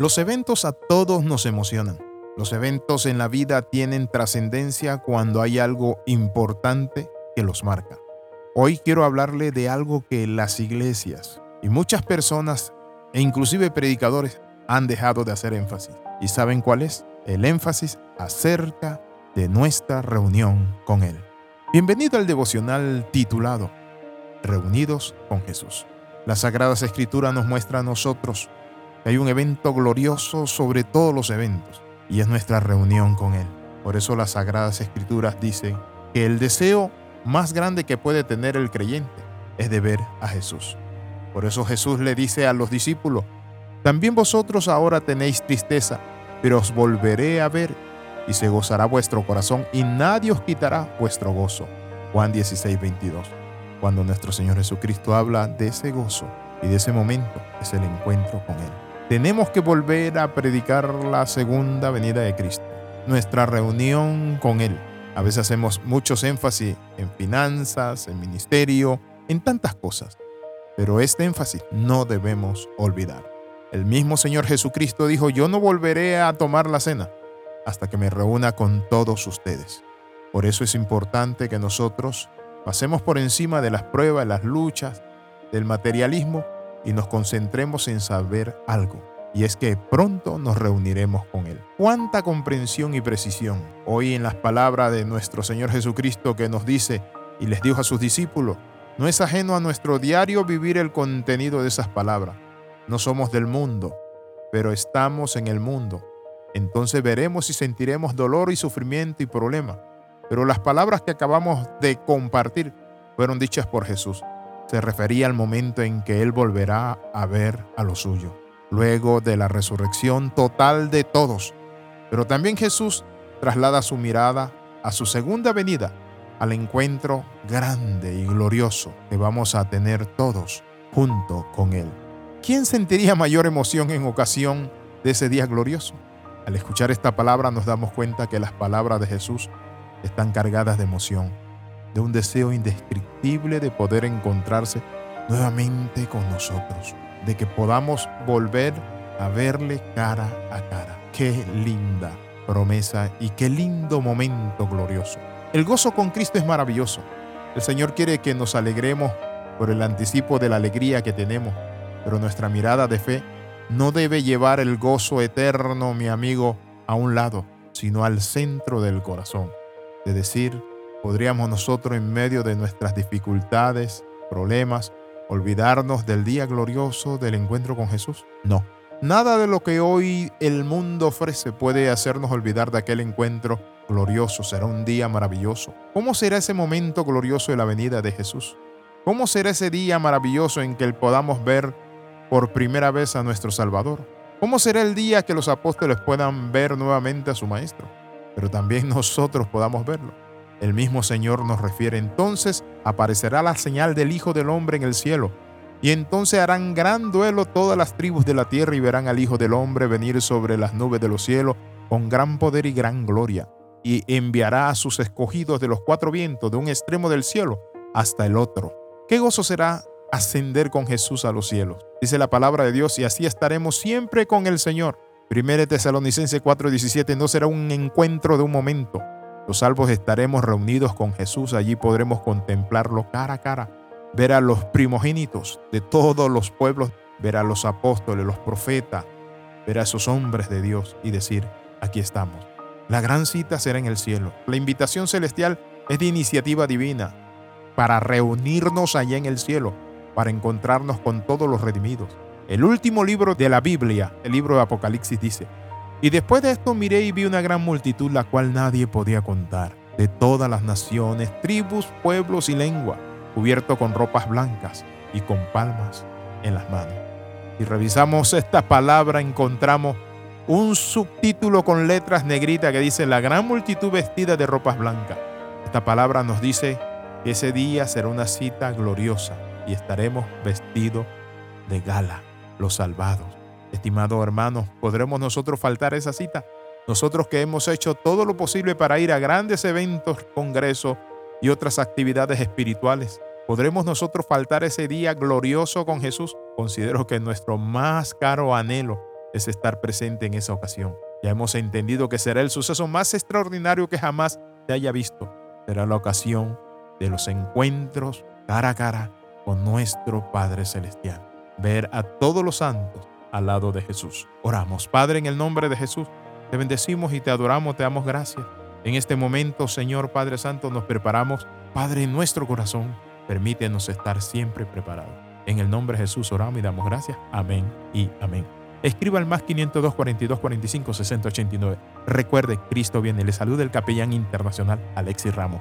Los eventos a todos nos emocionan. Los eventos en la vida tienen trascendencia cuando hay algo importante que los marca. Hoy quiero hablarle de algo que las iglesias y muchas personas e inclusive predicadores han dejado de hacer énfasis. ¿Y saben cuál es? El énfasis acerca de nuestra reunión con Él. Bienvenido al devocional titulado Reunidos con Jesús. Las Sagradas Escrituras nos muestra a nosotros hay un evento glorioso sobre todos los eventos y es nuestra reunión con Él. Por eso las Sagradas Escrituras dicen que el deseo más grande que puede tener el creyente es de ver a Jesús. Por eso Jesús le dice a los discípulos, también vosotros ahora tenéis tristeza, pero os volveré a ver y se gozará vuestro corazón y nadie os quitará vuestro gozo. Juan 16, 22. Cuando nuestro Señor Jesucristo habla de ese gozo y de ese momento, es el encuentro con Él tenemos que volver a predicar la segunda venida de Cristo, nuestra reunión con Él. A veces hacemos muchos énfasis en finanzas, en ministerio, en tantas cosas, pero este énfasis no debemos olvidar. El mismo Señor Jesucristo dijo, yo no volveré a tomar la cena hasta que me reúna con todos ustedes. Por eso es importante que nosotros pasemos por encima de las pruebas, las luchas, del materialismo y nos concentremos en saber algo, y es que pronto nos reuniremos con Él. Cuánta comprensión y precisión hoy en las palabras de nuestro Señor Jesucristo que nos dice y les dijo a sus discípulos, no es ajeno a nuestro diario vivir el contenido de esas palabras. No somos del mundo, pero estamos en el mundo. Entonces veremos y sentiremos dolor y sufrimiento y problema. Pero las palabras que acabamos de compartir fueron dichas por Jesús se refería al momento en que Él volverá a ver a lo suyo, luego de la resurrección total de todos. Pero también Jesús traslada su mirada a su segunda venida, al encuentro grande y glorioso que vamos a tener todos junto con Él. ¿Quién sentiría mayor emoción en ocasión de ese día glorioso? Al escuchar esta palabra nos damos cuenta que las palabras de Jesús están cargadas de emoción de un deseo indescriptible de poder encontrarse nuevamente con nosotros, de que podamos volver a verle cara a cara. Qué linda promesa y qué lindo momento glorioso. El gozo con Cristo es maravilloso. El Señor quiere que nos alegremos por el anticipo de la alegría que tenemos, pero nuestra mirada de fe no debe llevar el gozo eterno, mi amigo, a un lado, sino al centro del corazón, de decir, ¿Podríamos nosotros en medio de nuestras dificultades, problemas, olvidarnos del día glorioso del encuentro con Jesús? No. Nada de lo que hoy el mundo ofrece puede hacernos olvidar de aquel encuentro glorioso. Será un día maravilloso. ¿Cómo será ese momento glorioso de la venida de Jesús? ¿Cómo será ese día maravilloso en que podamos ver por primera vez a nuestro Salvador? ¿Cómo será el día que los apóstoles puedan ver nuevamente a su Maestro? Pero también nosotros podamos verlo. El mismo Señor nos refiere entonces, aparecerá la señal del Hijo del Hombre en el cielo, y entonces harán gran duelo todas las tribus de la tierra y verán al Hijo del Hombre venir sobre las nubes de los cielos con gran poder y gran gloria, y enviará a sus escogidos de los cuatro vientos, de un extremo del cielo hasta el otro. Qué gozo será ascender con Jesús a los cielos. Dice la palabra de Dios, y así estaremos siempre con el Señor. 1 Tesalonicense 4:17 no será un encuentro de un momento, los salvos estaremos reunidos con Jesús, allí podremos contemplarlo cara a cara, ver a los primogénitos de todos los pueblos, ver a los apóstoles, los profetas, ver a esos hombres de Dios y decir, aquí estamos. La gran cita será en el cielo. La invitación celestial es de iniciativa divina para reunirnos allá en el cielo, para encontrarnos con todos los redimidos. El último libro de la Biblia, el libro de Apocalipsis, dice, y después de esto miré y vi una gran multitud, la cual nadie podía contar, de todas las naciones, tribus, pueblos y lengua, cubierto con ropas blancas y con palmas en las manos. Si revisamos esta palabra, encontramos un subtítulo con letras negritas que dice la gran multitud vestida de ropas blancas. Esta palabra nos dice que ese día será una cita gloriosa y estaremos vestidos de gala, los salvados Estimados hermanos, ¿podremos nosotros faltar esa cita? Nosotros que hemos hecho todo lo posible para ir a grandes eventos, congresos y otras actividades espirituales, ¿podremos nosotros faltar ese día glorioso con Jesús? Considero que nuestro más caro anhelo es estar presente en esa ocasión. Ya hemos entendido que será el suceso más extraordinario que jamás se haya visto. Será la ocasión de los encuentros cara a cara con nuestro Padre Celestial. Ver a todos los santos al lado de Jesús. Oramos, Padre, en el nombre de Jesús. Te bendecimos y te adoramos, te damos gracias. En este momento, Señor Padre Santo, nos preparamos, Padre, en nuestro corazón. Permítenos estar siempre preparados. En el nombre de Jesús oramos y damos gracias. Amén y amén. Escriba al más 502 42 45 60 89. Recuerde, Cristo viene. Le saluda el capellán internacional Alexis Ramos.